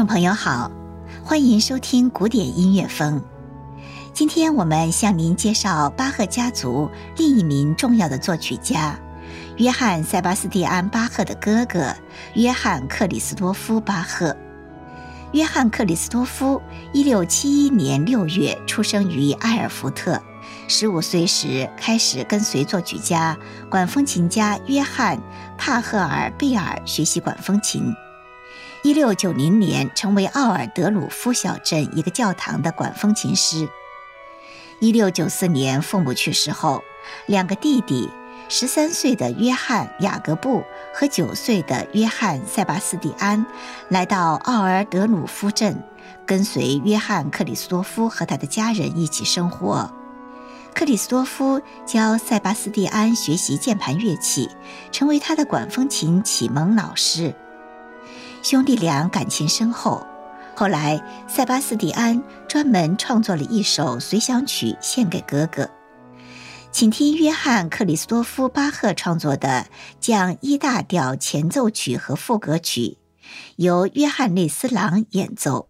众朋友好，欢迎收听古典音乐风。今天我们向您介绍巴赫家族另一名重要的作曲家——约翰·塞巴斯蒂安·巴赫的哥哥约翰·克里斯多夫·巴赫。约翰·克里斯多夫1671年6月出生于埃尔福特，15岁时开始跟随作曲家、管风琴家约翰·帕赫尔贝尔学习管风琴。一六九零年，成为奥尔德鲁夫小镇一个教堂的管风琴师。一六九四年，父母去世后，两个弟弟，十三岁的约翰·雅各布和九岁的约翰·塞巴斯蒂安，来到奥尔德鲁夫镇，跟随约翰·克里斯多夫和他的家人一起生活。克里斯多夫教塞巴斯蒂安学习键盘乐器，成为他的管风琴启蒙老师。兄弟俩感情深厚，后来塞巴斯蒂安专门创作了一首随想曲献给哥哥。请听约翰·克里斯多夫·巴赫创作的降 E 大调前奏曲和副歌曲，由约翰内斯朗演奏。